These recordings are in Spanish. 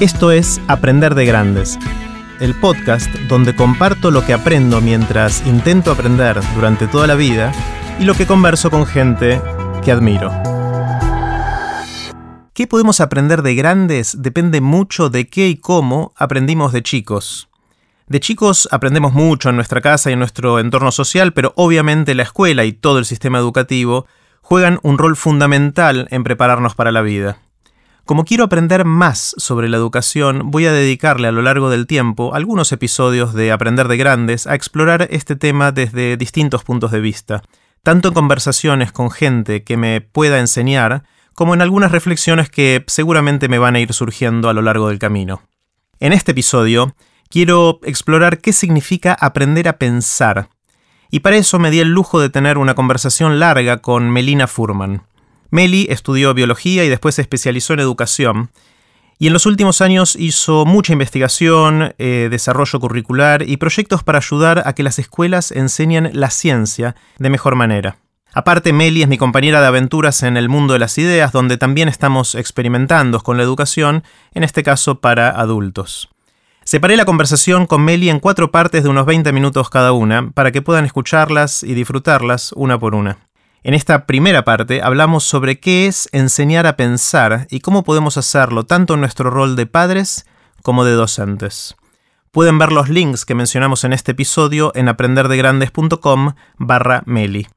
Esto es Aprender de Grandes, el podcast donde comparto lo que aprendo mientras intento aprender durante toda la vida y lo que converso con gente que admiro. ¿Qué podemos aprender de grandes? Depende mucho de qué y cómo aprendimos de chicos. De chicos aprendemos mucho en nuestra casa y en nuestro entorno social, pero obviamente la escuela y todo el sistema educativo juegan un rol fundamental en prepararnos para la vida. Como quiero aprender más sobre la educación, voy a dedicarle a lo largo del tiempo algunos episodios de Aprender de Grandes a explorar este tema desde distintos puntos de vista, tanto en conversaciones con gente que me pueda enseñar, como en algunas reflexiones que seguramente me van a ir surgiendo a lo largo del camino. En este episodio, quiero explorar qué significa aprender a pensar, y para eso me di el lujo de tener una conversación larga con Melina Furman. Meli estudió biología y después se especializó en educación. Y en los últimos años hizo mucha investigación, eh, desarrollo curricular y proyectos para ayudar a que las escuelas enseñen la ciencia de mejor manera. Aparte, Meli es mi compañera de aventuras en el mundo de las ideas, donde también estamos experimentando con la educación, en este caso para adultos. Separé la conversación con Meli en cuatro partes de unos 20 minutos cada una, para que puedan escucharlas y disfrutarlas una por una. En esta primera parte hablamos sobre qué es enseñar a pensar y cómo podemos hacerlo tanto en nuestro rol de padres como de docentes. Pueden ver los links que mencionamos en este episodio en aprenderdegrandes.com barra Meli.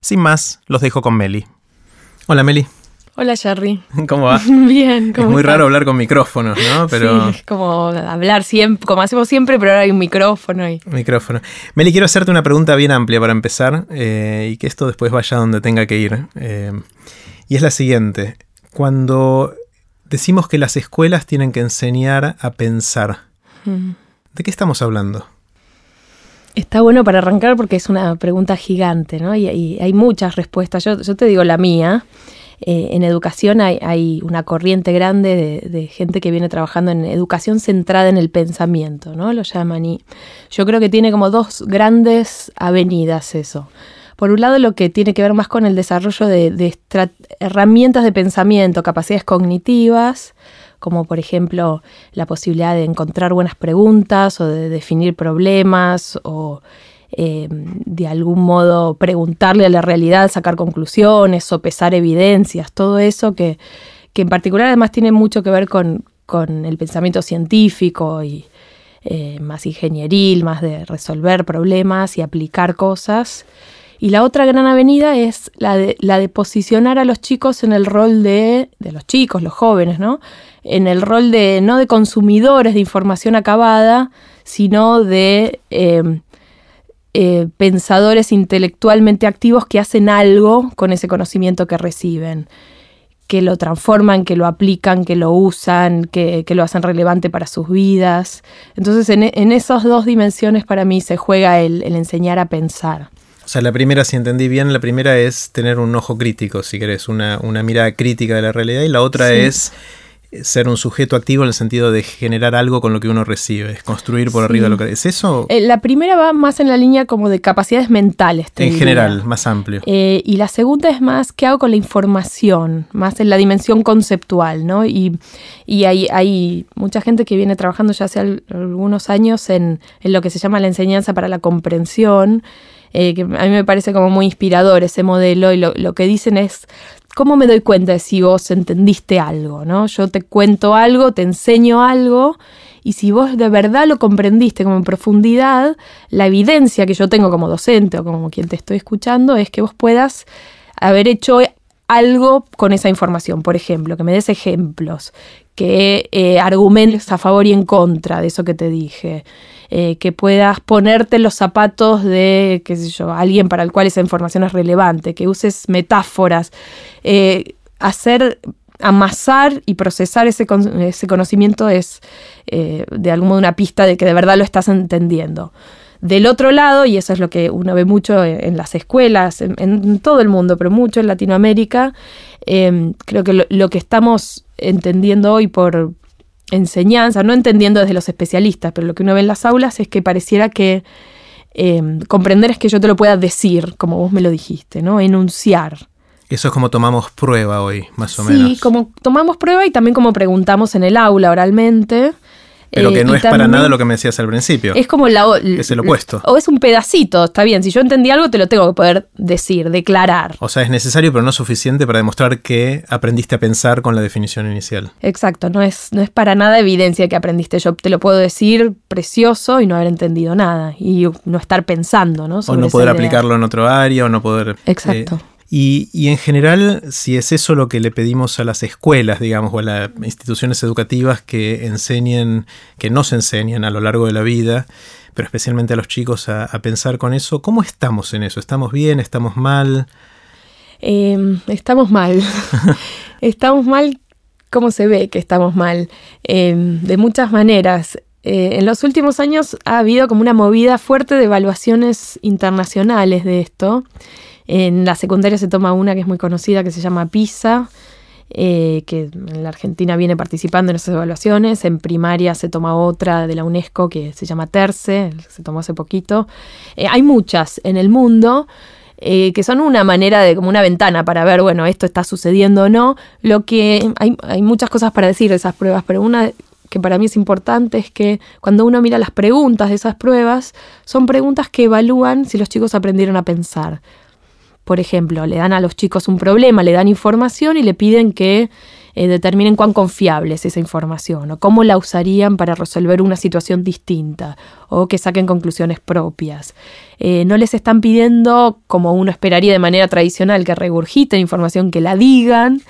Sin más, los dejo con Meli. Hola Meli. Hola Jerry. ¿Cómo va? Bien, ¿cómo Es muy raro hablar con micrófonos, ¿no? Pero... Sí, es como hablar siempre, como hacemos siempre, pero ahora hay un micrófono. Y... Micrófono. Meli, quiero hacerte una pregunta bien amplia para empezar eh, y que esto después vaya donde tenga que ir. Eh, y es la siguiente. Cuando decimos que las escuelas tienen que enseñar a pensar, mm. ¿de qué estamos hablando? Está bueno para arrancar porque es una pregunta gigante, ¿no? Y, hay muchas respuestas. Yo, yo te digo la mía. Eh, en educación hay, una corriente grande de, gente que viene trabajando en educación centrada en el pensamiento, ¿no? Lo llaman y yo creo que tiene como dos grandes avenidas eso. Por un lado, lo que tiene que ver más con el desarrollo de, herramientas de pensamiento, capacidades cognitivas, como por ejemplo la posibilidad de encontrar buenas preguntas o de definir problemas o eh, de algún modo preguntarle a la realidad, sacar conclusiones, sopesar evidencias, todo eso que, en particular además tiene mucho que ver con, el pensamiento científico y eh, más ingenieril, más de resolver problemas y aplicar cosas. Y la otra gran avenida es la de, la de posicionar a los chicos en el rol de, de los chicos, los jóvenes, ¿no? En el rol de, no de consumidores de información acabada, sino de eh, eh, pensadores intelectualmente activos que hacen algo con ese conocimiento que reciben, que lo transforman, que lo aplican, que lo usan, que, lo hacen relevante para sus vidas. Entonces en, esas dos dimensiones para mí se juega el, enseñar a pensar. O sea, la primera, si entendí bien, la primera es tener un ojo crítico, si querés, una, mirada crítica de la realidad, y la otra es ser un sujeto activo en el sentido de generar algo con lo que uno recibe, construir por arriba lo que es eso. Eh, la primera va más en la línea como de capacidades mentales. en general, más amplio. Eh, y la segunda es más qué hago con la información, más en la dimensión conceptual, ¿no? Y, y hay, hay, mucha gente que viene trabajando ya hace algunos años en, en lo que se llama la enseñanza para la comprensión. Eh, que a mí me parece como muy inspirador ese modelo y lo, lo que dicen es ¿cómo me doy cuenta de si vos entendiste algo? ¿no? Yo te cuento algo, te enseño algo, y si vos de verdad lo comprendiste como en profundidad, la evidencia que yo tengo como docente o como quien te estoy escuchando es que vos puedas haber hecho algo con esa información. Por ejemplo, que me des ejemplos, que eh, argumentes a favor y en contra de eso que te dije. Eh, que puedas ponerte los zapatos de, qué sé yo, alguien para el cual esa información es relevante, que uses metáforas, eh, hacer amasar y procesar ese, ese conocimiento es eh, de algún modo una pista de que de verdad lo estás entendiendo. Del otro lado, y eso es lo que uno ve mucho en, las escuelas, en, todo el mundo, pero mucho en Latinoamérica, creo que lo, que estamos entendiendo hoy por, enseñanza, no entendiendo desde los especialistas, pero lo que uno ve en las aulas es que pareciera que em, comprender es que yo te lo pueda decir, como vos me lo dijiste, ¿no? Enunciar. Eso es como tomamos prueba hoy, más o menos. Sí, como tomamos prueba y también como preguntamos en el aula oralmente. Pero que Eh, no es para nada lo que me decías al principio. Es como la... Es el opuesto. O es un pedacito, está bien. Si yo entendí algo, te lo tengo que poder decir, declarar. O sea, es necesario pero no suficiente para demostrar que aprendiste a pensar con la definición inicial. Exacto, no es, no es para nada evidencia que aprendiste. Yo te lo puedo decir precioso y no haber entendido nada. Y no estar pensando, ¿no? O Sobre no esa poder aplicarlo en otro área, o no poder... Exacto. eh, y, y en general, si es eso lo que le pedimos a las escuelas, digamos, o a las instituciones educativas que enseñen, que nos enseñan a lo largo de la vida, pero especialmente a los chicos a, a pensar con eso, ¿cómo estamos en eso? ¿Estamos bien? ¿Estamos mal? Eh, estamos mal. estamos mal, ¿cómo se ve que estamos mal? Eh, de muchas maneras. Eh, en los últimos años ha habido como una movida fuerte de evaluaciones internacionales de esto. En la secundaria se toma una que es muy conocida que se llama PISA, eh, que en la Argentina viene participando en esas evaluaciones. En primaria se toma otra de la UNESCO que se llama TERCE, se tomó hace poquito. Eh, hay muchas en el mundo eh, que son una manera de, como una ventana para ver, bueno, esto está sucediendo o no. Lo que hay, hay muchas cosas para decir de esas pruebas, pero una que para mí es importante es que cuando uno mira las preguntas de esas pruebas, son preguntas que evalúan si los chicos aprendieron a pensar. Por ejemplo, le dan a los chicos un problema, le dan información y le piden que eh, determinen cuán confiable es esa información o cómo la usarían para resolver una situación distinta o que saquen conclusiones propias. Eh, no les están pidiendo, como uno esperaría de manera tradicional, que regurgiten información, que la digan,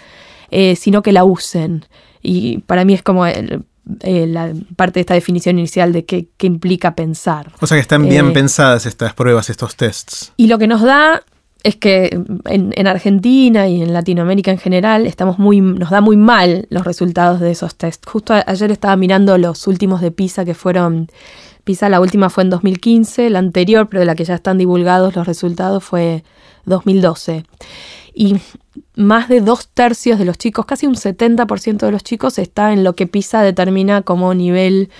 eh, sino que la usen. Y para mí es como el- eh, la parte de esta definición inicial de qué, implica pensar. O sea que están bien Eh, pensadas estas pruebas, estos tests. Y lo que nos da es que en, en Argentina y en Latinoamérica en general estamos muy, nos da muy mal los resultados de esos tests. Justo ayer estaba mirando los últimos de PISA que fueron, PISA la última fue en 2015, la anterior, pero de la que ya están divulgados los resultados fue 2012. Y más de dos tercios de los chicos, casi un 70% de los chicos está en lo que PISA determina como nivel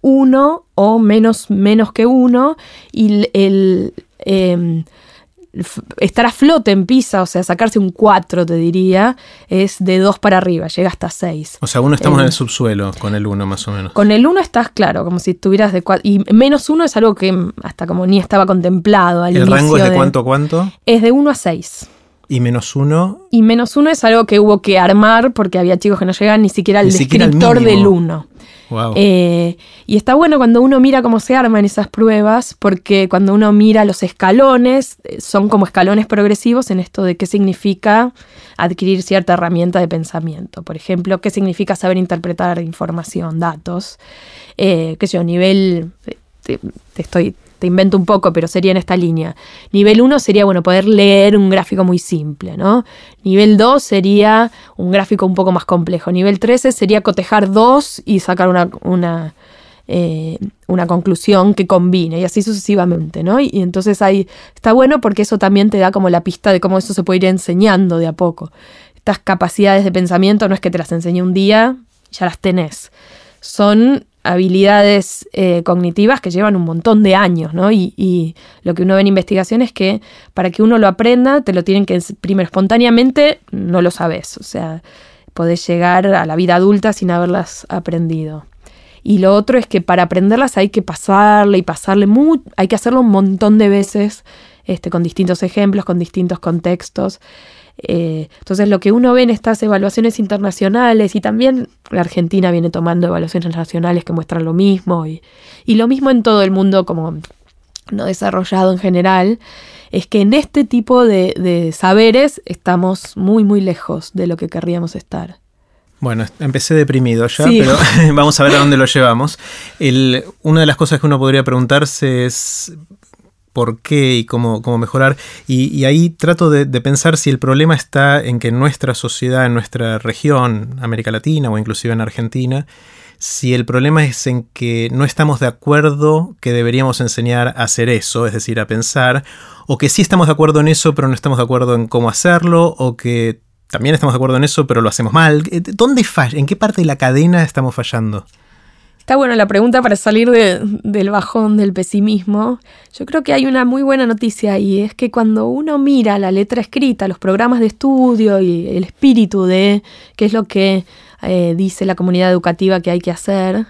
1 o menos, menos que 1 y el, em, estar a flote en PISA, o sea, sacarse un 4 te diría, es de 2 para arriba, llega hasta 6. O sea, uno estamos Eh, en el subsuelo con el 1 más o menos. Con el 1 estás claro, como si estuvieras de 4. Y menos 1 es algo que hasta como ni estaba contemplado al ¿El rango es inicio de cuánto a cuánto? Es de 1 a 6. Y menos 1. Y menos 1 es algo que hubo que armar porque había chicos que no llegaban ni siquiera al Ni descriptor del 1. Wow. Eh, y está bueno cuando uno mira cómo se arman esas pruebas, porque cuando uno mira los escalones, eh, son como escalones progresivos en esto de qué significa adquirir cierta herramienta de pensamiento. Por ejemplo, qué significa saber interpretar información, datos. Eh, qué sé yo, nivel, te, te estoy, te invento un poco, pero sería en esta línea. Nivel 1 sería, bueno, poder leer un gráfico muy simple, ¿no? Nivel 2 sería un gráfico un poco más complejo. Nivel 13 sería cotejar dos y sacar una, una, eh, una conclusión que combine, y así sucesivamente, ¿no? Y, y entonces ahí está bueno porque eso también te da como la pista de cómo eso se puede ir enseñando de a poco. Estas capacidades de pensamiento no es que te las enseñe un día, ya las tenés. Son habilidades eh, cognitivas que llevan un montón de años, ¿no? Y, lo que uno ve en investigación es que para que uno lo aprenda, te lo tienen que, primero, espontáneamente no lo sabes, o sea, podés llegar a la vida adulta sin haberlas aprendido. Y lo otro es que para aprenderlas hay que pasarle y pasarle, hay que hacerlo un montón de veces, este, con distintos ejemplos, con distintos contextos. Eh, entonces lo que uno ve en estas evaluaciones internacionales y también la Argentina viene tomando evaluaciones nacionales que muestran lo mismo y, y lo mismo en todo el mundo como no desarrollado en general, es que en este tipo de, de saberes estamos muy muy lejos de lo que querríamos estar. Bueno, empecé deprimido ya, Sí. pero vamos a ver a dónde lo llevamos. El- una de las cosas que uno podría preguntarse es por qué y cómo, cómo mejorar. Y, ahí trato de, pensar si el problema está en que nuestra sociedad, en nuestra región, América Latina o inclusive en Argentina, si el problema es en que no estamos de acuerdo que deberíamos enseñar a hacer eso, es decir, a pensar, o que sí estamos de acuerdo en eso, pero no estamos de acuerdo en cómo hacerlo, o que también estamos de acuerdo en eso, pero lo hacemos mal. Eh, ¿Dónde falla? ¿En qué parte de la cadena estamos fallando? Está buena la pregunta para salir del bajón del pesimismo. Yo creo que hay una muy buena noticia y es que cuando uno mira la letra escrita, los programas de estudio y el espíritu de qué es lo que eh, dice la comunidad educativa que hay que hacer,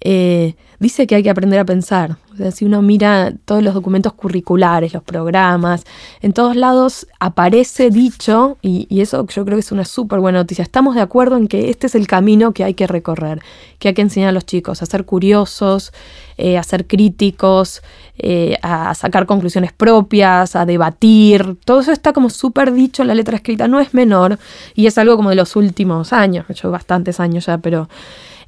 eh, dice que hay que aprender a pensar. O sea, si uno mira todos los documentos curriculares, los programas, en todos lados aparece dicho, y, eso yo creo que es una súper buena noticia. Estamos de acuerdo en que este es el camino que hay que recorrer, que hay que enseñar a los chicos a ser curiosos, eh, a ser críticos, eh, a sacar conclusiones propias, a debatir. Todo eso está como súper dicho en la letra escrita, no es menor, y es algo como de los últimos años, hecho bastantes años ya, pero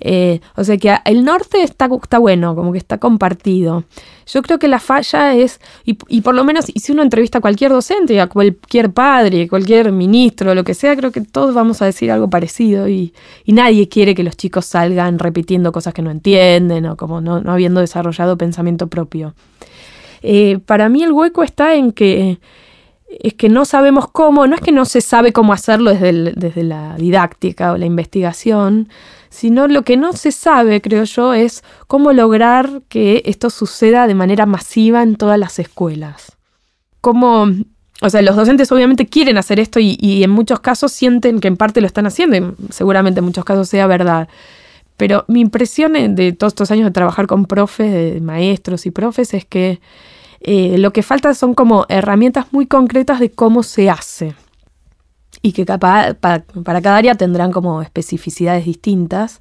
eh, o sea que el norte está, bueno, como que está compartido. Yo creo que la falla es, y, por lo menos, y si uno entrevista a cualquier docente, a cualquier padre, cualquier ministro, lo que sea, creo que todos vamos a decir algo parecido y, nadie quiere que los chicos salgan repitiendo cosas que no entienden o como no, habiendo desarrollado pensamiento propio. Eh, para mí el hueco está en que es que no sabemos cómo, no es que no se sabe cómo hacerlo desde la didáctica o la investigación, sino lo que no se sabe, creo yo, es cómo lograr que esto suceda de manera masiva en todas las escuelas. Cómo, o sea, los docentes obviamente quieren hacer esto y, en muchos casos sienten que en parte lo están haciendo, y seguramente en muchos casos sea verdad. Pero mi impresión de todos estos años de trabajar con profes, de maestros y profes, es que eh, lo que falta son como herramientas muy concretas de cómo se hace y que para, cada área tendrán como especificidades distintas.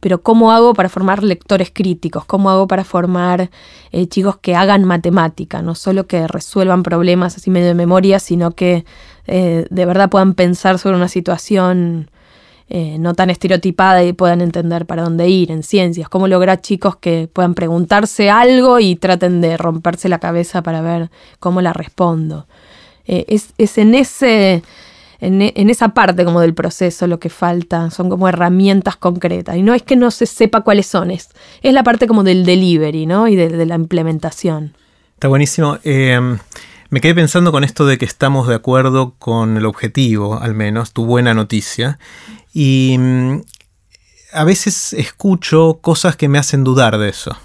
Pero ¿cómo hago para formar lectores críticos? ¿Cómo hago para formar eh, chicos que hagan matemática? No solo que resuelvan problemas así medio de memoria, sino que eh, de verdad puedan pensar sobre una situación eh, no tan estereotipada y puedan entender para dónde ir en ciencias. ¿Cómo lograr chicos que puedan preguntarse algo y traten de romperse la cabeza para ver cómo la respondo? es, es en ese en, esa parte como del proceso lo que falta, son como herramientas concretas. Y no es que no se sepa cuáles son, es, es la parte como del delivery, ¿no? Y de, la implementación. Está buenísimo. Eh, me quedé pensando con esto de que estamos de acuerdo con el objetivo, al menos, tu buena noticia. Y mm, a veces escucho cosas que me hacen dudar de eso.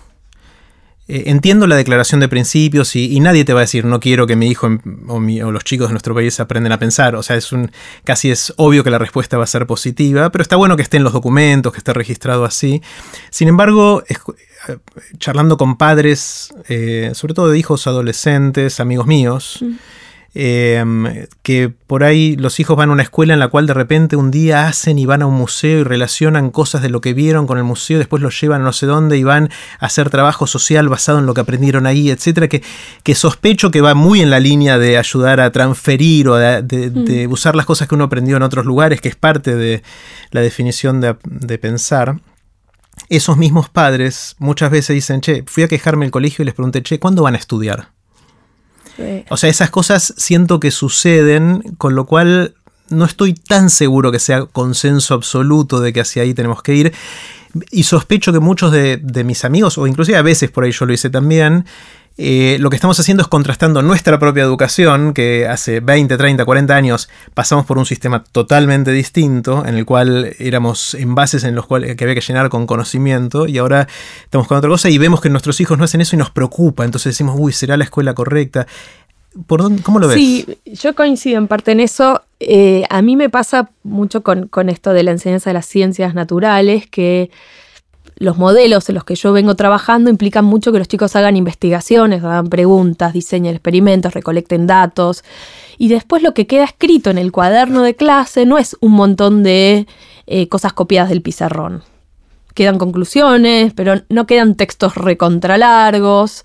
Eh, entiendo la declaración de principios y, nadie te va a decir no quiero que mi hijo o, los chicos de nuestro país aprendan a pensar. O sea, es un casi es obvio que la respuesta va a ser positiva, pero está bueno que esté en los documentos, que esté registrado así. Sin embargo, eh, charlando con padres, eh, sobre todo de hijos adolescentes, amigos míos, mm. Em, que por ahí los hijos van a una escuela en la cual de repente un día hacen y van a un museo y relacionan cosas de lo que vieron con el museo, después los llevan a no sé dónde y van a hacer trabajo social basado en lo que aprendieron ahí, etcétera, que, que sospecho que va muy en la línea de ayudar a transferir o de, mm. usar las cosas que uno aprendió en otros lugares, que es parte de la definición de, de pensar esos mismos padres muchas veces dicen, che, fui a quejarme el colegio y les pregunté, che, ¿cuándo van a estudiar? O sea, esas cosas siento que suceden, con lo cual no estoy tan seguro que sea consenso absoluto de que hacia ahí tenemos que ir. Y sospecho que muchos de, de mis amigos, o inclusive a veces por ahí yo lo hice también, eh, lo que estamos haciendo es contrastando nuestra propia educación, que hace 20, 30, 40 años pasamos por un sistema totalmente distinto, en el cual éramos envases en los cuales que había que llenar con conocimiento, y ahora estamos con otra cosa y vemos que nuestros hijos no hacen eso y nos preocupa, entonces decimos, uy, ¿será la escuela correcta? ¿Por dónde, ¿Cómo lo ves? Sí, yo coincido en parte en eso. Eh, a mí me pasa mucho con, con esto de la enseñanza de las ciencias naturales, que los modelos en los que yo vengo trabajando implican mucho que los chicos hagan investigaciones, hagan preguntas, diseñen experimentos, recolecten datos. Y después lo que queda escrito en el cuaderno de clase no es un montón de eh, cosas copiadas del pizarrón. Quedan conclusiones, pero no quedan textos recontralargos.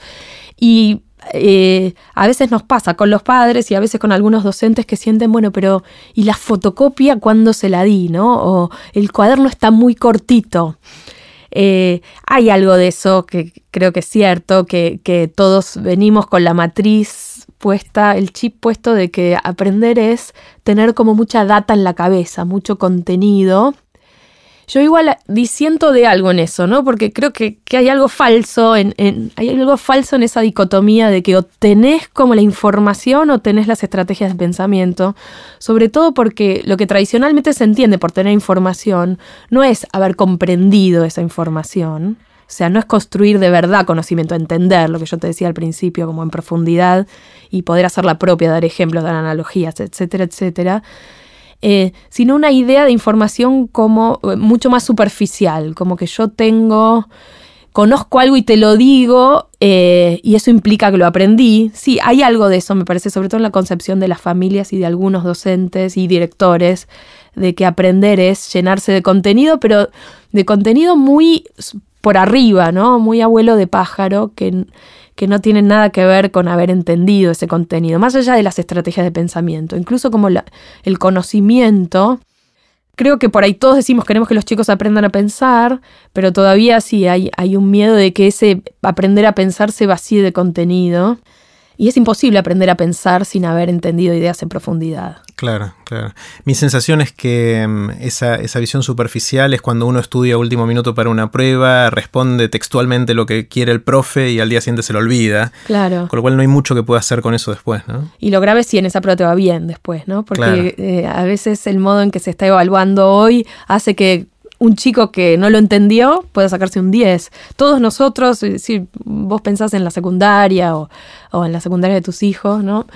Y eh, a veces nos pasa con los padres y a veces con algunos docentes que sienten, bueno, pero ¿y la fotocopia cuándo se la di? ¿no? O el cuaderno está muy cortito. Eh, hay algo de eso que creo que es cierto, que, todos venimos con la matriz puesta, el chip puesto de que aprender es tener como mucha data en la cabeza, mucho contenido. Yo igual disiento de algo en eso, ¿no? Porque creo que, hay algo falso en, hay algo falso en esa dicotomía de que o tenés como la información o tenés las estrategias de pensamiento, sobre todo porque lo que tradicionalmente se entiende por tener información no es haber comprendido esa información, o sea, no es construir de verdad conocimiento, entender lo que yo te decía al principio, como en profundidad y poder hacer la propia, dar ejemplos, dar analogías, etcétera, etcétera, eh, sino una idea de información como eh, mucho más superficial, como que yo tengo, conozco algo y te lo digo eh, y eso implica que lo aprendí. Sí, hay algo de eso, me parece, sobre todo en la concepción de las familias y de algunos docentes y directores, de que aprender es llenarse de contenido, pero de contenido muy por arriba, ¿no? Muy abuelo de pájaro, que que no tienen nada que ver con haber entendido ese contenido, más allá de las estrategias de pensamiento, incluso como el conocimiento. Creo que por ahí todos decimos queremos que los chicos aprendan a pensar, pero todavía sí hay, hay un miedo de que ese aprender a pensar se vacíe de contenido. Y es imposible aprender a pensar sin haber entendido ideas en profundidad. Claro, claro. Mi sensación es que mm, esa, esa, visión superficial es cuando uno estudia último minuto para una prueba, responde textualmente lo que quiere el profe y al día siguiente se lo olvida. Claro. Con lo cual no hay mucho que pueda hacer con eso después, ¿no? Y lo grave es si en esa prueba te va bien después, ¿no? Porque eh, a veces el modo en que se está evaluando hoy hace que un chico que no lo entendió puede sacarse un 10. Todos nosotros, eh, si vos pensás en la secundaria o, o en la secundaria de tus hijos, ¿no?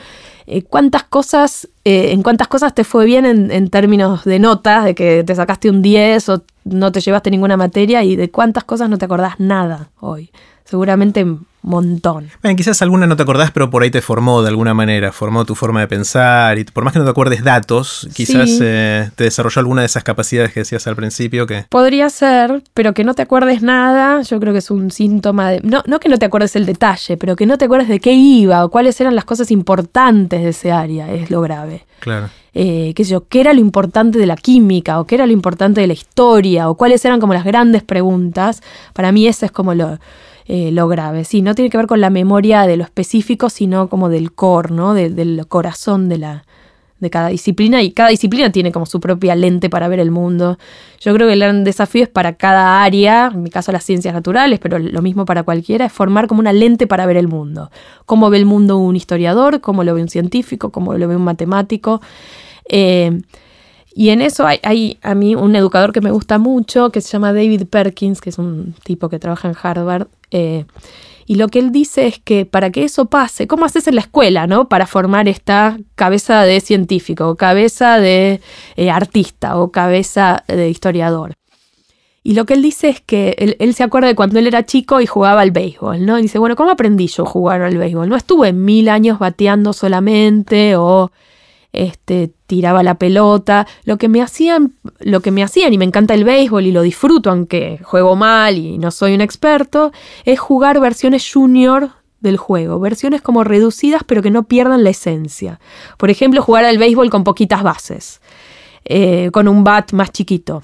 Eh, cuántas cosas, eh, en cuántas cosas te fue bien en, términos de notas, de que te sacaste un 10 o no te llevaste ninguna materia y de cuántas cosas no te acordás nada hoy. Seguramente montón. Bueno, quizás alguna no te acordás, pero por ahí te formó de alguna manera, formó tu forma de pensar y por más que no te acuerdes datos, quizás eh, te desarrolló alguna de esas capacidades que decías al principio que... Podría ser, pero que no te acuerdes nada, yo creo que es un síntoma de... No, no que no te acuerdes el detalle, pero que no te acuerdes de qué iba o cuáles eran las cosas importantes de ese área, es lo grave. Claro. Eh, qué sé yo, qué era lo importante de la química o qué era lo importante de la historia o cuáles eran como las grandes preguntas. Para mí eso es como lo eh, lo grave. Sí, no tiene que ver con la memoria de lo específico, sino como del core, ¿no? del corazón de la de cada disciplina y cada disciplina tiene como su propia lente para ver el mundo. Yo creo que el gran desafío es para cada área, en mi caso las ciencias naturales, pero lo mismo para cualquiera, es formar como una lente para ver el mundo. Cómo ve el mundo un historiador, cómo lo ve un científico, cómo lo ve un matemático. Eh, y en eso hay, a mí un educador que me gusta mucho, que se llama David Perkins, que es un tipo que trabaja en Harvard. Eh, y lo que él dice es que para que eso pase, ¿cómo haces en la escuela, no? Para formar esta cabeza de científico, o cabeza de eh, artista, o cabeza de historiador. Y lo que él dice es que él, él, se acuerda de cuando él era chico y jugaba al béisbol, ¿no? Y dice, bueno, ¿cómo aprendí yo a jugar al béisbol? No estuve mil años bateando solamente o este, tiraba la pelota, lo que me hacían, lo que me hacían, y me encanta el béisbol y lo disfruto, aunque juego mal y no soy un experto, es jugar versiones junior del juego, versiones como reducidas pero que no pierdan la esencia. Por ejemplo, jugar al béisbol con poquitas bases, eh, con un bat más chiquito.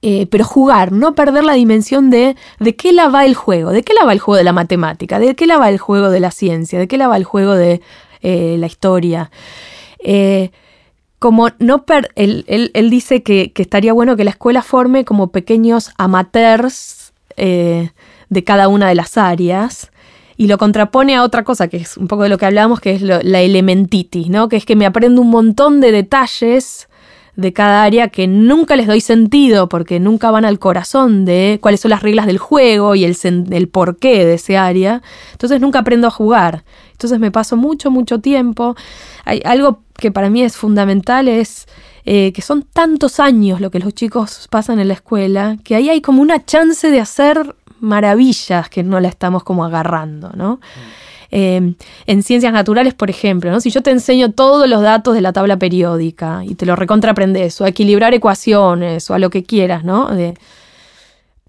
Eh, pero jugar, no perder la dimensión de de qué la va el juego, de qué la va el juego de la matemática, de qué la va el juego de la ciencia, de qué la va el juego de eh, la historia. Eh, como no él, dice que, estaría bueno que la escuela forme como pequeños amateurs eh, de cada una de las áreas y lo contrapone a otra cosa, que es un poco de lo que hablábamos, que es la elementitis, ¿no? que es que me aprendo un montón de detalles de cada área que nunca les doy sentido porque nunca van al corazón de cuáles son las reglas del juego y el, el porqué de ese área. Entonces nunca aprendo a jugar. Entonces me paso mucho, mucho tiempo. Hay algo que para mí es fundamental es eh, que son tantos años lo que los chicos pasan en la escuela, que ahí hay como una chance de hacer maravillas que no la estamos como agarrando, ¿no? Em, en ciencias naturales, por ejemplo, ¿no? si yo te enseño todos los datos de la tabla periódica y te lo recontraaprendes, o a equilibrar ecuaciones, o a lo que quieras, ¿no?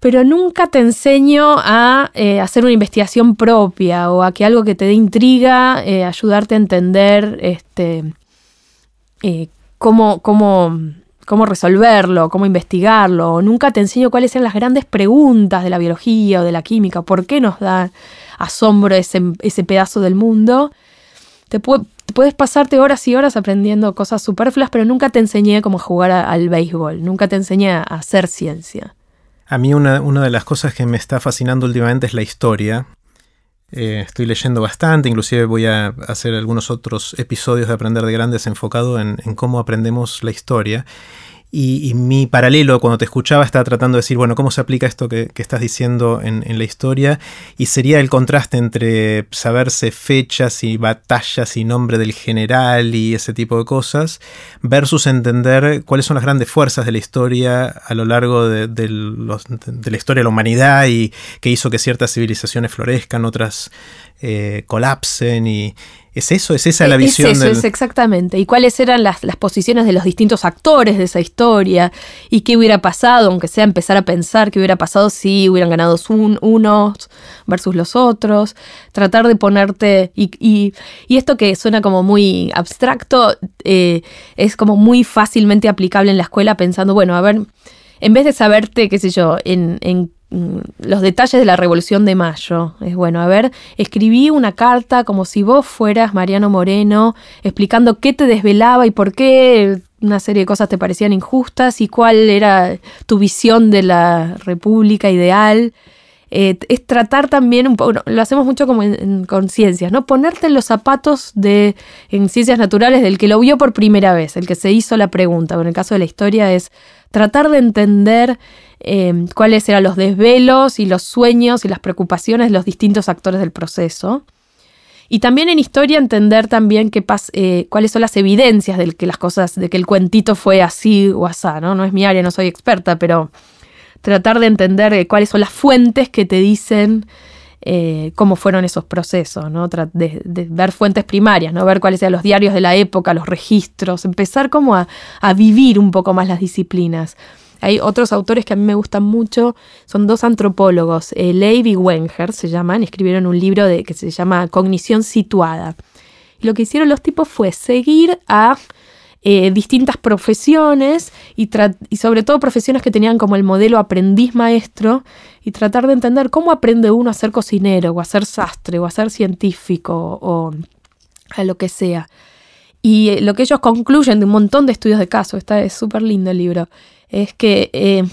pero nunca te enseño a eh, hacer una investigación propia o a que algo que te dé intriga, eh, ayudarte a entender este, eh, cómo, cómo, cómo resolverlo, cómo investigarlo. Nunca te enseño cuáles son las grandes preguntas de la biología o de la química, por qué nos da asombro ese, ese pedazo del mundo. Te, puedes pasarte horas y horas aprendiendo cosas superfluas, pero nunca te enseñé cómo jugar al béisbol, nunca te enseñé a hacer ciencia. A mí una, una, de las cosas que me está fascinando últimamente es la historia. Eh, estoy leyendo bastante, inclusive voy a hacer algunos otros episodios de Aprender de Grandes enfocado en, en cómo aprendemos la historia. Y, mi paralelo cuando te escuchaba estaba tratando de decir, bueno, ¿cómo se aplica esto que, estás diciendo en, la historia? Y sería el contraste entre saberse fechas y batallas y nombre del general y ese tipo de cosas, versus entender cuáles son las grandes fuerzas de la historia a lo largo de, de la historia de la humanidad y que hizo que ciertas civilizaciones florezcan, otras eh, colapsen y, ¿Es eso? ¿Es esa la visión? Es eso, es exactamente. ¿Y cuáles eran las, posiciones de los distintos actores de esa historia? ¿Y qué hubiera pasado, aunque sea empezar a pensar qué hubiera pasado si hubieran ganado unos versus los otros? Tratar de ponerte... Y, esto que suena como muy abstracto, eh, es como muy fácilmente aplicable en la escuela pensando, bueno, a ver, en vez de saberte, qué sé yo, en, en los detalles de la Revolución de Mayo. Es bueno, a ver, escribí una carta como si vos fueras Mariano Moreno, explicando qué te desvelaba y por qué una serie de cosas te parecían injustas y cuál era tu visión de la República ideal. Eh, es tratar también un poco, lo hacemos mucho como en, conciencias, ¿no? Ponerte en los zapatos de, en ciencias naturales del que lo vio por primera vez, el que se hizo la pregunta. en el caso de la historia es tratar de entender eh, cuáles eran los desvelos y los sueños y las preocupaciones de los distintos actores del proceso. Y también en historia entender también qué eh, cuáles son las evidencias de que las cosas, de que el cuentito fue así o asá, ¿no? No es mi área, no soy experta, pero tratar de entender eh, cuáles son las fuentes que te dicen eh, cómo fueron esos procesos, ¿no? De, ver fuentes primarias, ¿no? Ver cuáles eran los diarios de la época, los registros, empezar como a, vivir un poco más las disciplinas. Hay otros autores que a mí me gustan mucho, son dos antropólogos, eh, Leib y Wenger se llaman, escribieron un libro de, que se llama Cognición situada. Y lo que hicieron los tipos fue seguir a eh, distintas profesiones y, y, sobre todo profesiones que tenían como el modelo aprendiz maestro y tratar de entender cómo aprende uno a ser cocinero o a ser sastre o a ser científico o a lo que sea. Y eh, lo que ellos concluyen de un montón de estudios de caso, está es súper lindo el libro, es que eh,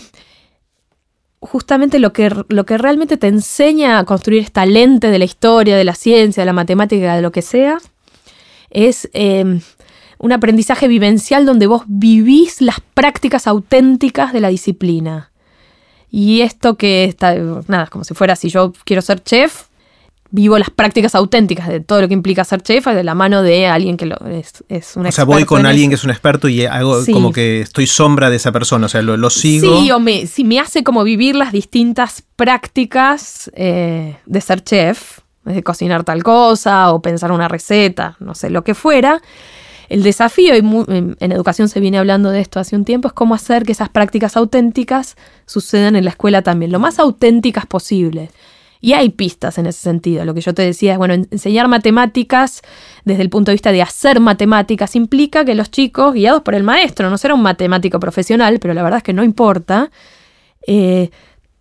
justamente lo que, lo que realmente te enseña a construir esta lente de la historia, de la ciencia, de la matemática, de lo que sea, es un aprendizaje vivencial donde vos vivís las prácticas auténticas de la disciplina. Y esto que está, nada, como si fuera, si yo quiero ser chef, vivo las prácticas auténticas de todo lo que implica ser chef de la mano de alguien que lo, es, es un O sea, voy con alguien que es un experto y hago como que estoy sombra de esa persona, o sea, lo, sigo. Sí, o me, si me hace como vivir las distintas prácticas eh, de ser chef, de cocinar tal cosa o pensar una receta, no sé, lo que fuera. El desafío, y en educación se viene hablando de esto hace un tiempo, es cómo hacer que esas prácticas auténticas sucedan en la escuela también, lo más auténticas posible. Y hay pistas en ese sentido. Lo que yo te decía es, bueno, enseñar matemáticas desde el punto de vista de hacer matemáticas implica que los chicos, guiados por el maestro, no será un matemático profesional, pero la verdad es que no importa, eh,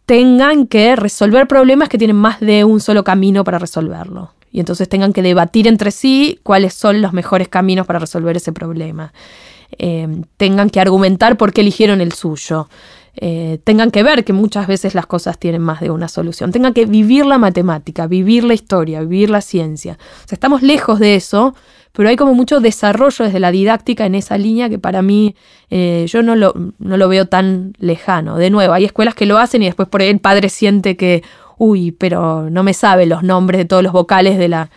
tengan que resolver problemas que tienen más de un solo camino para resolverlo y entonces tengan que debatir entre sí cuáles son los mejores caminos para resolver ese problema. Eh, tengan que argumentar por qué eligieron el suyo. Eh, tengan que ver que muchas veces las cosas tienen más de una solución. Tengan que vivir la matemática, vivir la historia, vivir la ciencia. O sea, estamos lejos de eso, pero hay como mucho desarrollo desde la didáctica en esa línea que para mí eh, yo no lo, no lo veo tan lejano. De nuevo, hay escuelas que lo hacen y después por ahí el padre siente que uy, pero no me sabe los nombres de todos los vocales de la,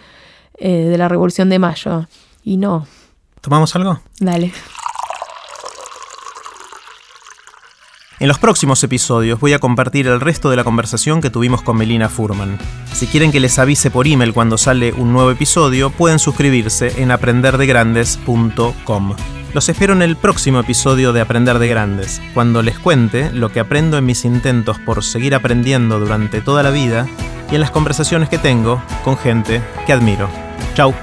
eh, de la Revolución de Mayo. Y no. ¿Tomamos algo? Dale. En los próximos episodios voy a compartir el resto de la conversación que tuvimos con Melina Furman. Si quieren que les avise por email cuando sale un nuevo episodio, pueden suscribirse en aprenderdegrandes.com. Los espero en el próximo episodio de Aprender de Grandes, cuando les cuente lo que aprendo en mis intentos por seguir aprendiendo durante toda la vida y en las conversaciones que tengo con gente que admiro. Chau.